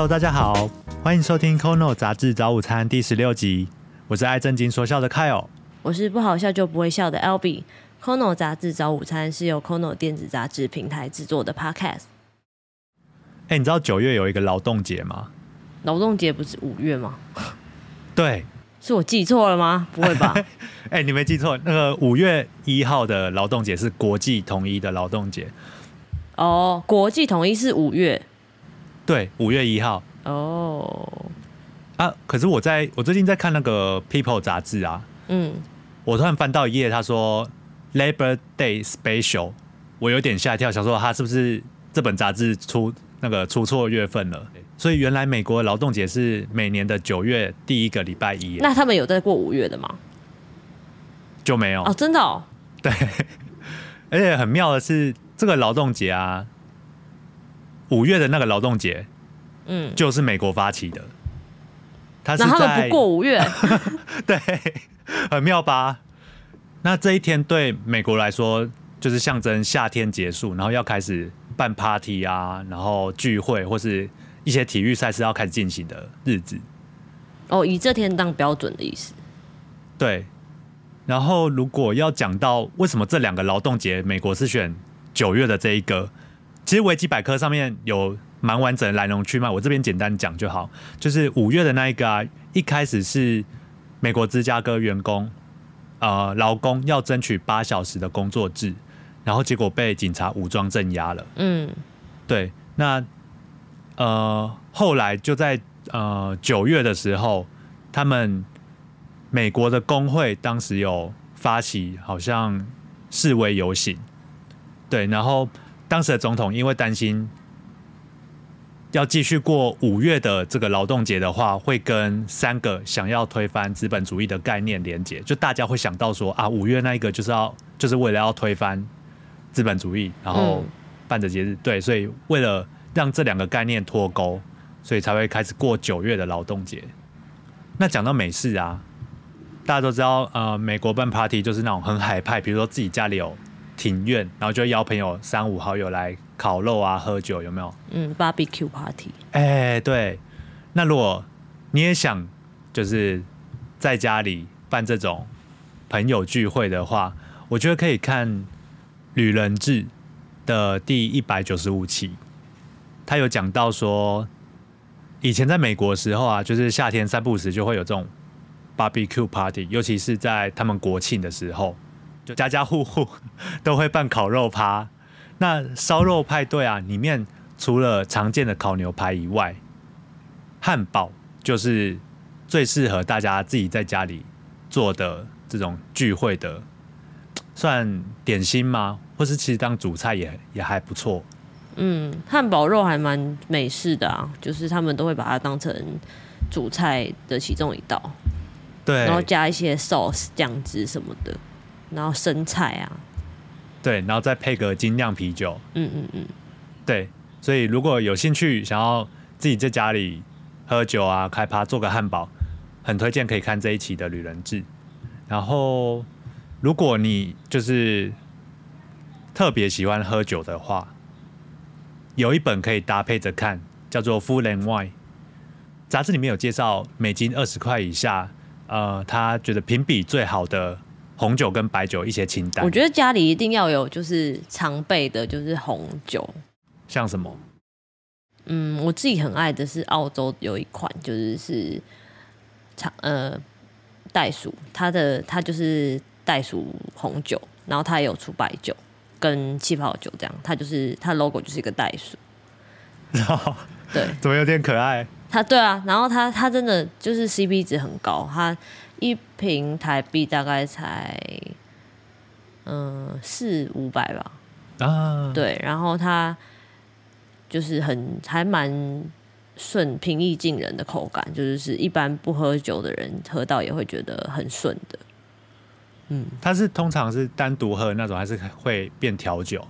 Hello，大家好，欢迎收听《Kono 杂志早午餐》第十六集。我是爱正经说笑的 Kyle，我是不好笑就不会笑的 Albee。Kono 杂志早午餐是由 Kono 电子杂志平台制作的 Podcast。哎、你知道九月有一个劳动节吗？劳动节不是五月吗？对，是我记错了吗？不会吧？哎、你没记错，那个五月一号的劳动节是国际统一的劳动节。哦，国际统一是五月。对，五月一号哦，啊。可是我在我最近在看那个 People 杂志啊，嗯，我突然翻到一页，他说 Labor Day Special，我有点吓一跳，想说他是不是这本杂志出那个出错月份了？所以原来美国的劳动节是每年的九月第一个礼拜一，那他们有在过五月的吗？就没有。哦，真的哦。对，而且很妙的是，这个劳动节啊，五月的那个劳动节嗯，就是美国发起的，他是在不过五月，对，很妙吧？那这一天对美国来说，就是象征夏天结束，然后要开始办 party 啊，然后聚会或是一些体育赛事要开始进行的日子。哦，以这天当标准的意思。对，然后如果要讲到为什么这两个劳动节美国是选九月的这一个，其实维基百科上面有蛮完整的来龙去脉，我这边简单讲就好。就是五月的那一个啊，一开始是美国芝加哥员工呃劳工要争取八小时的工作制，然后结果被警察武装镇压了。嗯，对，那呃后来就在呃九月的时候，他们美国的工会当时有发起好像示威游行，对，然后当时的总统因为担心要继续过五月的这个劳动节的话，会跟三个想要推翻资本主义的概念连结，就大家会想到说啊，五月那一个就是要就是为了要推翻资本主义，然后嗯办的节日，对，所以为了让这两个概念脱钩，所以才会开始过九月的劳动节。那讲到美式啊，大家都知道，呃，美国办 party 就是那种很海派，比如说自己家里有庭院，然后就邀朋友三五好友来烤肉啊、喝酒，有没有？嗯，barbecue party。哎、对。那如果你也想就是在家里办这种朋友聚会的话，我觉得可以看《旅人志》的第一百九十五期，他有讲到说，以前在美国的时候啊，就是夏天散步时就会有这种 barbecue party，尤其是在他们国庆的时候，就家家户户 都会办烤肉趴。那烧肉派对啊，里面除了常见的烤牛排以外，汉堡就是最适合大家自己在家里做的这种聚会的，算点心吗？或是其实当主菜也也还不错。嗯，汉堡肉还蛮美式的啊，就是他们都会把它当成主菜的其中一道，对然后加一些 sauce 酱汁什么的，然后生菜啊，对，然后再配个精酿啤酒。嗯嗯嗯，对，所以如果有兴趣想要自己在家里喝酒啊、开趴做个汉堡，很推荐可以看这一期的《旅人志》。然后，如果你就是特别喜欢喝酒的话，有一本可以搭配着看，叫做《Full and Wine》。杂志里面有介绍，美金二十块以下，呃，他觉得评比最好的红酒跟白酒一些清单。我觉得家里一定要有就是常备的，就是红酒。像什么？嗯，我自己很爱的是澳洲有一款，就是是长呃袋鼠，它的它就是袋鼠红酒，然后它也有出白酒跟气泡酒这样，它就是它 logo 就是一个袋鼠，然 后对怎么有点可爱？它对啊，然后它它真的就是 CP 值很高，它一瓶台币大概才嗯四五百吧，啊，对，然后它就是很还蛮顺、平易近人的口感，就是是一般不喝酒的人喝到也会觉得很顺的。嗯它是通常是单独喝那种，还是会变调酒，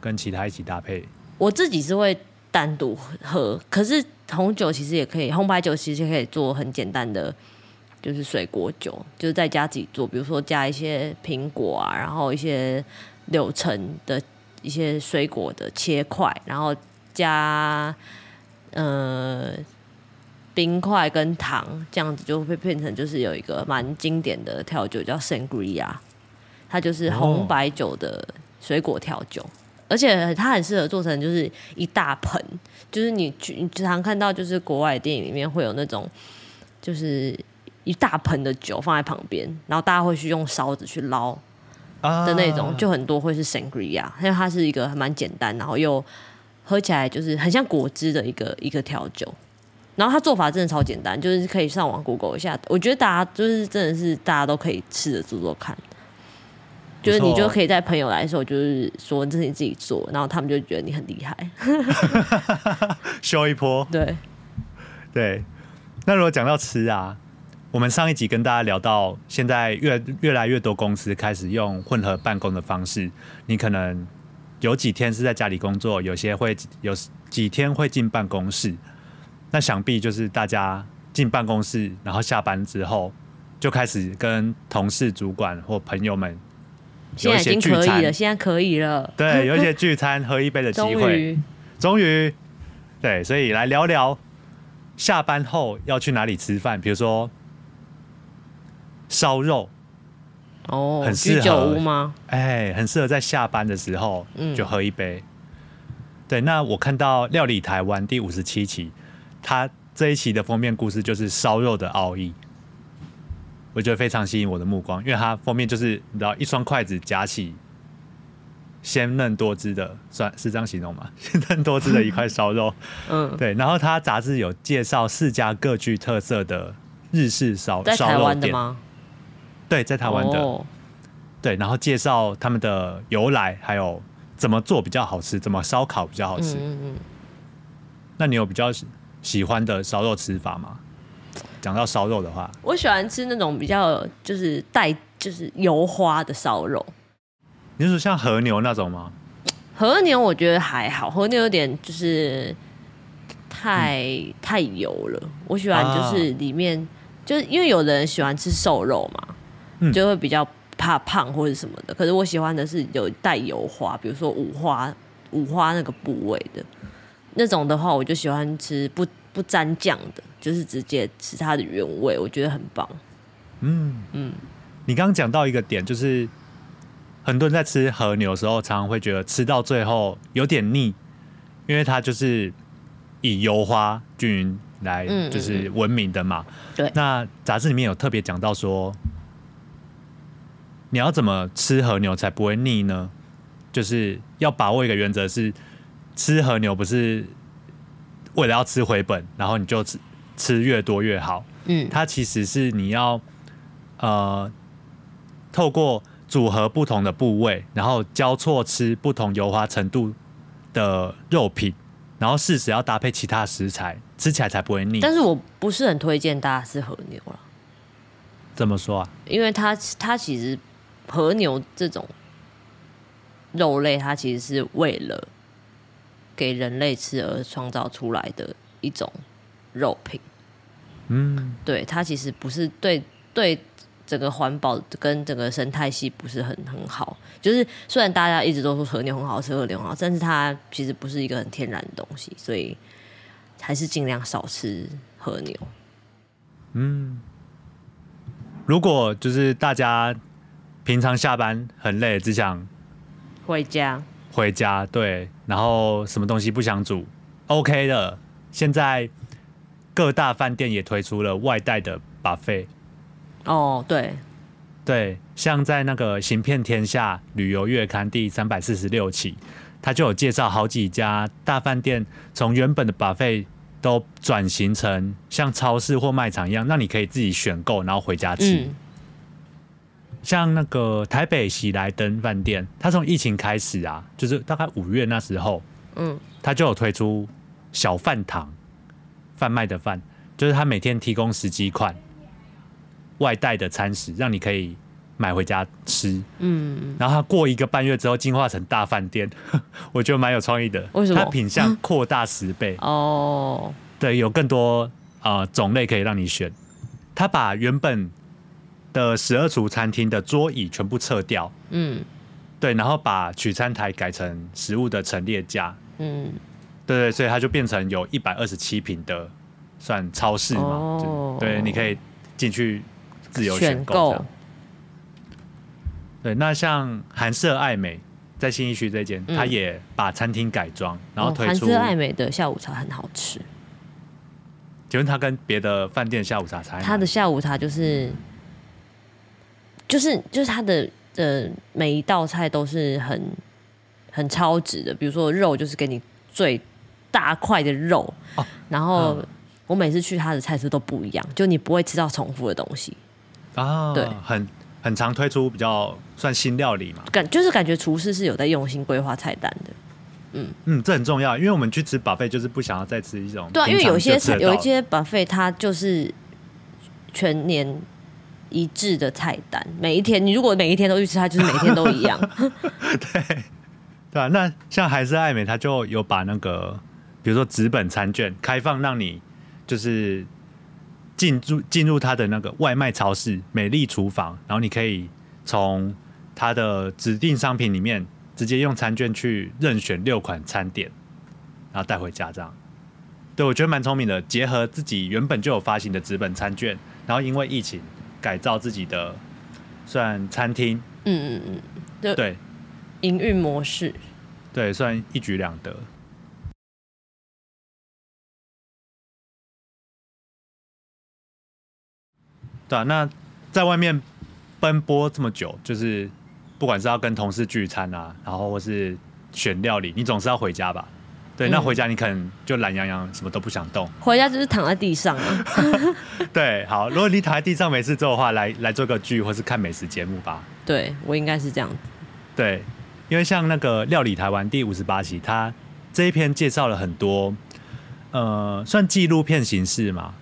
跟其他一起搭配？我自己是会单独喝，可是红酒其实也可以，红白酒其实可以做很简单的，就是水果酒，就是在家自己做，比如说加一些苹果啊，然后一些柳橙的一些水果的切块，然后加呃冰块跟糖这样子，就会变成就是有一个蛮经典的调酒叫 Sangria，它就是红白酒的水果调酒。而且它很适合做成就是一大盆，就是你去你经常看到就是国外电影里面会有那种就是一大盆的酒放在旁边，然后大家会去用勺子去捞的那种，就很多会是 sangria，因为它是一个蛮简单，然后又喝起来就是很像果汁的一个一个调酒。然后它做法真的超简单，就是可以上网 Google 一下，我觉得大家就是真的是大家都可以试着做做看。就是你就可以在朋友来的时候，就是说这是你自己做，然后他们就觉得你很厉害，秀一波。对，对。那如果讲到吃啊，我们上一集跟大家聊到，现在越越来越多公司开始用混合办公的方式，你可能有几天是在家里工作，有些会有几天会进办公室。那想必就是大家进办公室，然后下班之后就开始跟同事、主管或朋友们。现在已经可以了，现在可以了。对，有一些聚餐喝一杯的机会，终于，对，所以来聊聊下班后要去哪里吃饭，比如说烧肉，哦，很适合吗？哎，很适合在下班的时候就喝一杯。对，那我看到《料理台湾》第五十七期，它这一期的封面故事就是烧肉的奥义。我觉得非常吸引我的目光，因为它封面就是你知道一双筷子夹起鲜嫩多汁的，算是这样形容吗？鲜嫩多汁的一块烧肉，嗯，对。然后它杂志有介绍四家各具特色的日式烧烧肉店吗？对，在台湾的。对，然后介绍他们的由来，还有怎么做比较好吃，怎么烧烤比较好吃。嗯嗯。那你有比较喜欢的烧肉吃法吗？讲到烧肉的话，我喜欢吃那种比较就是带就是油花的烧肉。你是说像和牛那种吗？和牛我觉得还好，和牛有点就是太太油了。我喜欢就是里面就是因为有的人喜欢吃瘦肉嘛，就会比较怕胖或者什么的。可是我喜欢的是有带油花，比如说五花五花那个部位的那种的话，我就喜欢吃不。不沾酱的，就是直接吃它的原味，我觉得很棒。嗯嗯，你刚刚讲到一个点，就是很多人在吃和牛的时候，常常会觉得吃到最后有点腻，因为它就是以油花均匀来就是闻名的嘛。对。那杂志里面有特别讲到说，你要怎么吃和牛才不会腻呢？就是要把握一个原则，是吃和牛不是。为了要吃回本，然后你就吃吃越多越好。嗯，它其实是你要呃透过组合不同的部位，然后交错吃不同油花程度的肉品，然后适时要搭配其他食材，吃起来才不会腻。但是我不是很推荐大家吃和牛了。怎么说啊？因为它它其实和牛这种肉类，它其实是为了。给人类吃而创造出来的一种肉品，嗯，对它其实不是对对整个环保跟整个生态系不是很很好。就是虽然大家一直都说和牛很好吃，和牛很好，但是它其实不是一个很天然的东西，所以还是尽量少吃和牛。嗯，如果就是大家平常下班很累，只想回家。回家对，然后什么东西不想煮，OK 的。现在各大饭店也推出了外带的 buffet。哦，对，对，像在那个《行骗天下旅游月刊》第三百四十六期，他就有介绍好几家大饭店，从原本的 buffet 都转型成像超市或卖场一样，那你可以自己选购，然后回家吃。像那个台北喜来登饭店，它从疫情开始啊，就是大概五月那时候，嗯，它就有推出小饭堂，贩卖的饭，就是它每天提供十几款外带的餐食，让你可以买回家吃，嗯，然后它过一个半月之后进化成大饭店，我觉得蛮有创意的，为什么？它品相扩大十倍。哦，对，有更多啊种类可以让你选，它把原本。的十二厨餐厅的桌椅全部撤掉，嗯，对，然后把取餐台改成食物的陈列架，嗯，对对，所以它就变成有一百二十七平的算超市嘛，哦。对，你可以进去自由选选购。对，那像韩舍爱美在新义区这间，嗯它也把餐厅改装，然后哦推出。韩舍爱美的下午茶很好吃，请问它跟别的饭店下午茶差在哪里？它的下午茶就是就是就是它的呃每一道菜都是很很超值的，比如说肉就是给你最大块的肉，哦然后嗯我每次去他的菜色都不一样，就你不会吃到重复的东西，啊，对很很常推出比较算新料理嘛。感就是感觉厨师是有在用心规划菜单的。嗯嗯，这很重要，因为我们去吃 buffet 就是不想要再吃一种对啊，因为有些就吃得到菜有一些 buffet 它就是全年一致的菜单，每一天你如果每一天都去吃，它就是每一天都一样。对啊，那像还是爱美，它就有把那个比如说纸本餐券开放，让你就是进入进入它的那个外卖超市美丽厨房，然后你可以从它的指定商品里面直接用餐券去任选六款餐点，然后带回家这样。对，我觉得蛮聪明的，结合自己原本就有发行的纸本餐券，然后因为疫情改造自己的算餐厅，嗯嗯嗯，就对营运模式。对，算一举两得。对啊，那在外面奔波这么久，就是不管是要跟同事聚餐啊，然后或是选料理，你总是要回家吧？对，那嗯回家你可能就懒洋洋，什么都不想动。回家就是躺在地上啊，对，好，如果你躺在地上没事做的话，来来做个剧或是看美食节目吧。对我应该是这样子。对，因为像那个《料理台湾》第五十八集，它这一篇介绍了很多，呃，算纪录片形式嘛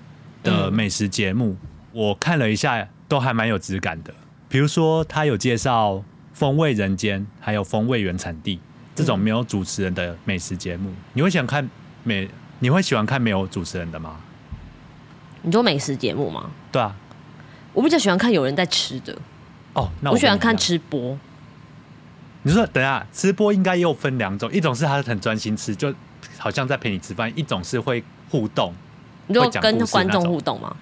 的嗯美食节目，我看了一下，都还蛮有质感的。比如说，它有介绍《风味人间》，还有《风味原产地》这种没有主持人的美食节目，你会想看美？你会喜欢看没有主持人的吗？你说美食节目吗？对啊，我比较喜欢看有人在吃的，哦，那我喜欢看。吃播。你说等下吃播应该又分两种，一种是他很专心吃，就好像在陪你吃饭；一种是会互动，你就跟观众互动吗？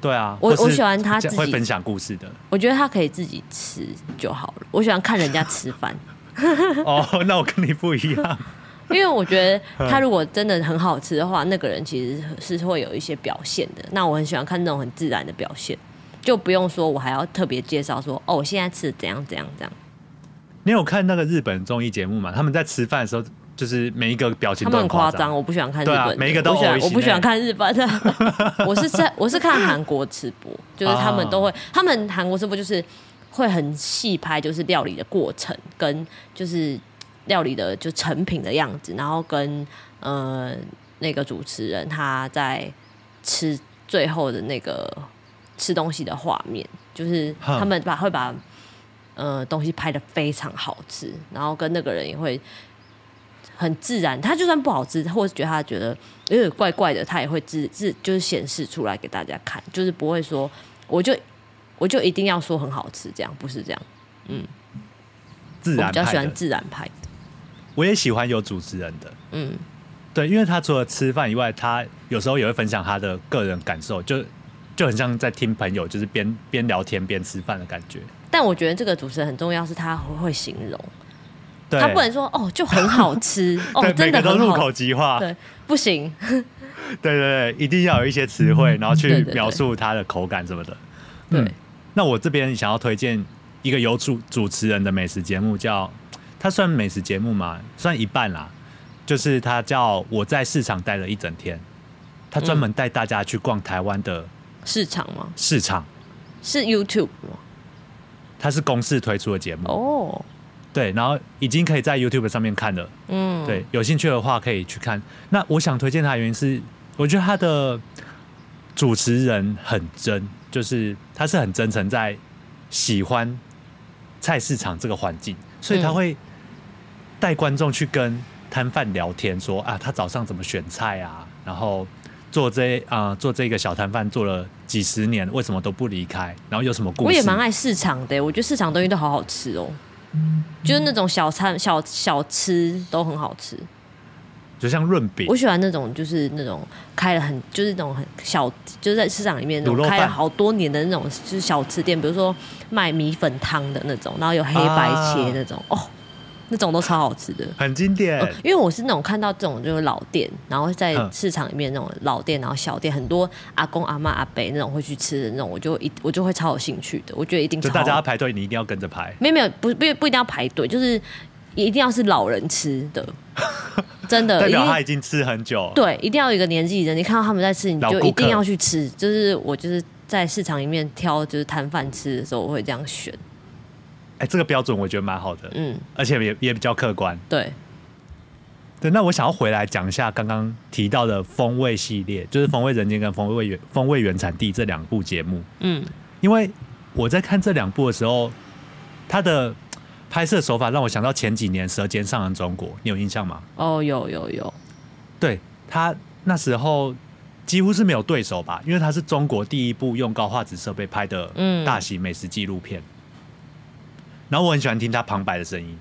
对啊，我我喜欢他自己会分享故事的。我觉得他可以自己吃就好了。我喜欢看人家吃饭，哦，那我跟你不一样。因为我觉得嗯他如果真的很好吃的话，那个人其实是会有一些表现的。那我很喜欢看那种很自然的表现，就不用说我还要特别介绍说哦，我现在吃的怎样怎样怎样。你有看那个日本综艺节目吗？他们在吃饭的时候，就是每一个表情都很夸张，。我不喜欢看日本，每一个都我不喜欢，我不喜欢欸看日本的。我是在我是看韩国吃播，就是他们都会，他们韩国吃播就是会很细拍，就是料理的过程跟就是料理的就成品的样子，然后跟呃那个主持人他在吃最后的那个吃东西的画面，就是他们把会把呃东西拍的非常好吃，然后跟那个人也会很自然。他就算不好吃，或者觉得他觉得有点怪怪的，他也会自自就是显示出来给大家看，就是不会说我就我就一定要说很好吃，这样不是这样。嗯。自然我比较喜，欢自然派的，我也喜欢有主持人的。嗯，对，因为他除了吃饭以外，他有时候也会分享他的个人感受，就就很像在听朋友，就是边边聊天边吃饭的感觉。但我觉得这个主持人很重要，是他会会形容，对，他不能说哦就很好吃，哦真的入口即化。对，不行，对对对，一定要有一些词汇，然后去描述它的口感什么的。对。嗯，那我这边想要推荐一个有主主持人的美食节目，叫它算美食节目嘛，算一半啦。就是它叫我在市场待了一整天，他专门带大家去逛台湾的市场吗？市场，是 YouTube 吗？它是公视推出的节目，哦，对，然后已经可以在 YouTube 上面看了。嗯，对，有兴趣的话可以去看。那我想推荐他的原因是，我觉得他的主持人很真，就是他是很真诚，在喜欢菜市场这个环境，所以他嗯会带观众去跟摊贩聊天，说啊，他早上怎么选菜啊，然后做这啊、做这个小摊贩做了几十年，为什么都不离开，然后有什么故事？我也蛮爱市场的，我觉得市场东西都好好吃哦，就是那种小餐小小吃都很好吃。就像润饼我，喜欢那种就是那种开了很就是那种很小，就是在市场里面开了好多年的那种就是小吃店，比如说卖米粉汤的那种，然后有黑白切那种，哦，那种都超好吃的。很经典。呃因为我是那种看到这种就是老店，然后在嗯市场里面那种老店，然后小店，很多阿公阿妈阿伯那种会去吃的那种，我就一我就会超有兴趣的。我觉得一定就大家要排队，你一定要跟着排。没有没有不不不一定要排队，就是一定要是老人吃的，真的代表他已经吃很久。对，一定要有一个年纪的人，你看到他们在吃，你就一定要去吃。就是我就是在市场里面挑就是摊贩吃的时候，我会这样选。哎，这个标准我觉得蛮好的，嗯，而且也也比较客观。对，对，那我想要回来讲一下刚刚提到的风味系列，就是《风味人间》跟《风味原风味原产地》这两部节目，嗯因为我在看这两部的时候，它的拍摄手法让我想到前几年《舌尖上的中国》，你有印象吗？哦，有有有，对他那时候几乎是没有对手吧，因为他是中国第一部用高画质设备拍的嗯大型美食纪录片。然后我很喜欢听他旁白的声音。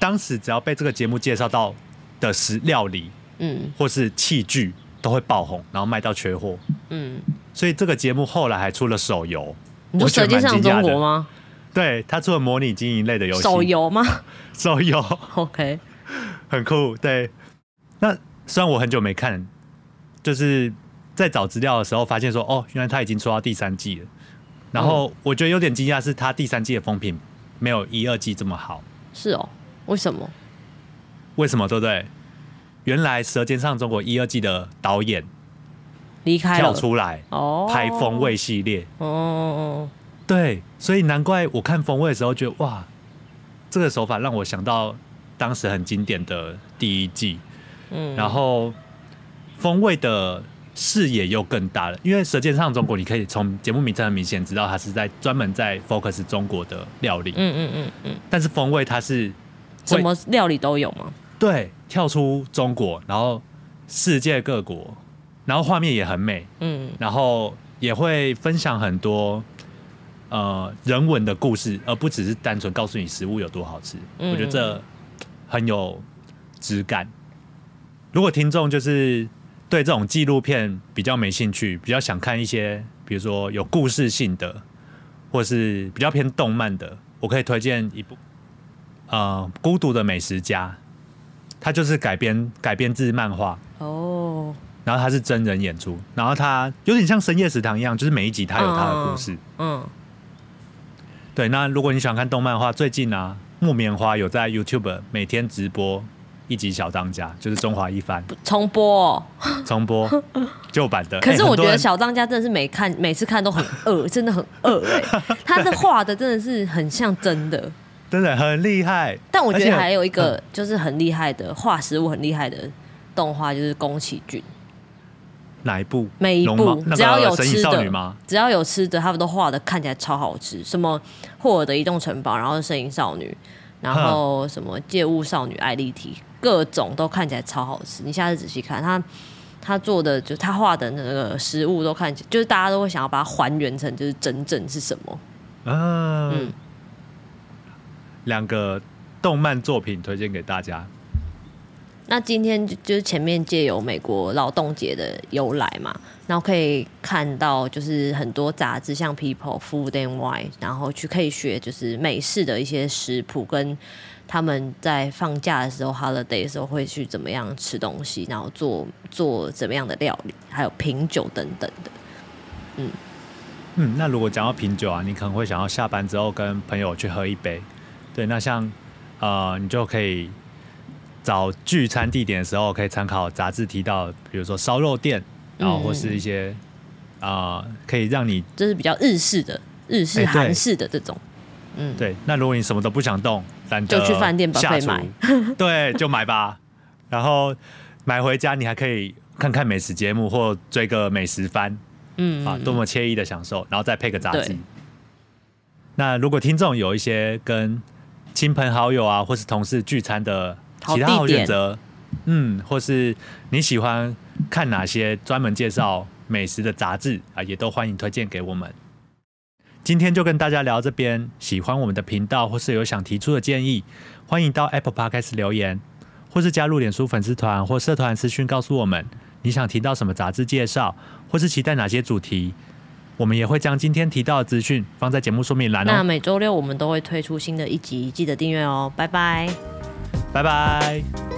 当时只要被这个节目介绍到的食料理嗯或是器具，都会爆红，然后卖到缺货。嗯，所以这个节目后来还出了手游，你说《舌尖上中国》吗？对他出了模拟经营类的游戏，手游吗手游？OK，很酷。对，那虽然我很久没看，就是在找资料的时候发现说，哦，原来他已经出到第三季了。然后我觉得有点惊讶，是他第三季的风评没有一二季这么好，是哦，为什么？为什么？对不对？原来《舌尖上中国》一二季的导演跳离开了出来哦，拍风味系列，哦哦对，所以难怪我看风味的时候觉得哇，这个手法让我想到当时很经典的第一季，嗯，然后风味的视野又更大了，因为《舌尖上的中国》，你可以从节目名称很明显知道它是在专门在 focus 中国的料理，嗯嗯嗯嗯，但是风味它是什么料理都有吗？对跳出中国，然后世界各国，然后画面也很美，嗯。然后也会分享很多呃人文的故事，而不只是单纯告诉你食物有多好吃。嗯我觉得这很有质感。如果听众就是对这种纪录片比较没兴趣，比较想看一些比如说有故事性的，或是比较偏动漫的，我可以推荐一部呃《孤独的美食家》，它就是改编改编自漫画。哦，然后它是真人演出，然后它有点像深夜食堂一样，就是每一集它有它的故事。嗯对，那如果你喜欢看动漫的话，最近啊，木棉花有在 YouTube 每天直播一集小当家，就是中华一番重播、哦。重播 旧版的。可是我觉得小当家真的是每看每次看都很饿，真的很饿哎、他的画的真的是很像真的。真的很厉害，但我觉得还有一个就是很厉害的画食物很厉害的动画，就是宫崎骏。哪一部？每一部只要有吃的吗？只要有吃的，他们都画的看起来超好吃。什么霍尔的移动城堡，然后声音少女，然后什么借物少女艾丽缇，各种都看起来超好吃。你下次仔细看他。他做的就他画的那个食物都看起来，就是大家都会想要把它还原成就是真正是什么。嗯嗯，两个动漫作品推荐给大家。那今天就就是前面借由美国劳动节的由来嘛，然后可以看到就是很多杂志，像 People、Food and Wine，然后去可以学就是美式的一些食谱，跟他们在放假的时候、holiday 的时候会去怎么样吃东西，然后做做怎么样的料理，还有品酒等等的。嗯，那如果讲到品酒啊，你可能会想要下班之后跟朋友去喝一杯。对，那像呃，你就可以找聚餐地点的时候，可以参考杂志提到，比如说烧肉店，然后或是一些啊、呃可以让你这是比较日式的、日式、韩式的这种。嗯，对。那如果你什么都不想动，懒得就去饭店把下厨费买，对，就买吧。然后买回家，你还可以看看美食节目或追个美食番。嗯啊，多么惬意的享受，然后再配个杂志。那如果听众有一些跟亲朋好友啊，或是同事聚餐的好其他好选择，嗯，或是你喜欢看哪些专门介绍美食的杂志啊，也都欢迎推荐给我们。今天就跟大家聊到这边，喜欢我们的频道或是有想提出的建议，欢迎到 Apple Podcast 留言。或是加入脸书粉丝团或社团私讯告诉我们你想听到什么杂志介绍，或是期待哪些主题。我们也会将今天提到的资讯放在节目说明栏那哦。每周六我们都会推出新的一集，记得订阅哦，拜拜。拜拜。